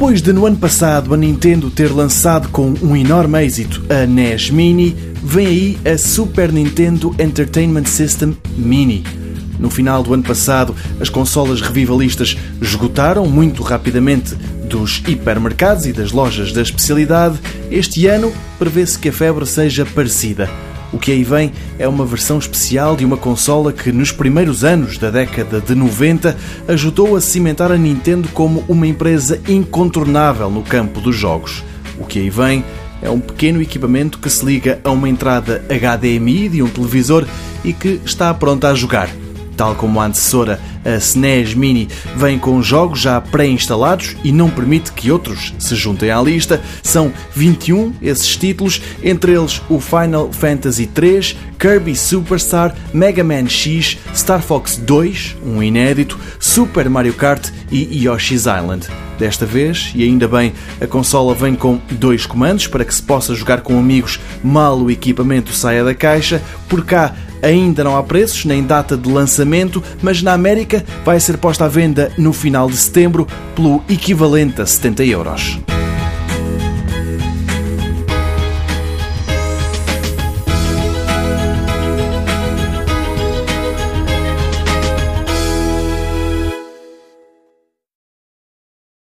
Depois de no ano passado a Nintendo ter lançado com um enorme êxito a NES Mini, vem aí a Super Nintendo Entertainment System Mini. No final do ano passado, as consolas revivalistas esgotaram muito rapidamente dos hipermercados e das lojas da especialidade. Este ano prevê-se que a febre seja parecida. O que aí vem é uma versão especial de uma consola que, nos primeiros anos da década de 90, ajudou a cimentar a Nintendo como uma empresa incontornável no campo dos jogos. O que aí vem é um pequeno equipamento que se liga a uma entrada HDMI de um televisor e que está pronta a jogar. Tal como a antecessora, a SNES Mini vem com jogos já pré-instalados e não permite que outros se juntem à lista. São 21 esses títulos, entre eles o Final Fantasy III, Kirby Superstar, Mega Man X, Star Fox 2, um inédito, Super Mario Kart e Yoshi's Island. Desta vez, e ainda bem, a consola vem com dois comandos para que se possa jogar com amigos mal o equipamento saia da caixa. Por cá ainda não há preços nem data de lançamento, mas na América vai ser posta à venda no final de setembro pelo equivalente a 70 euros.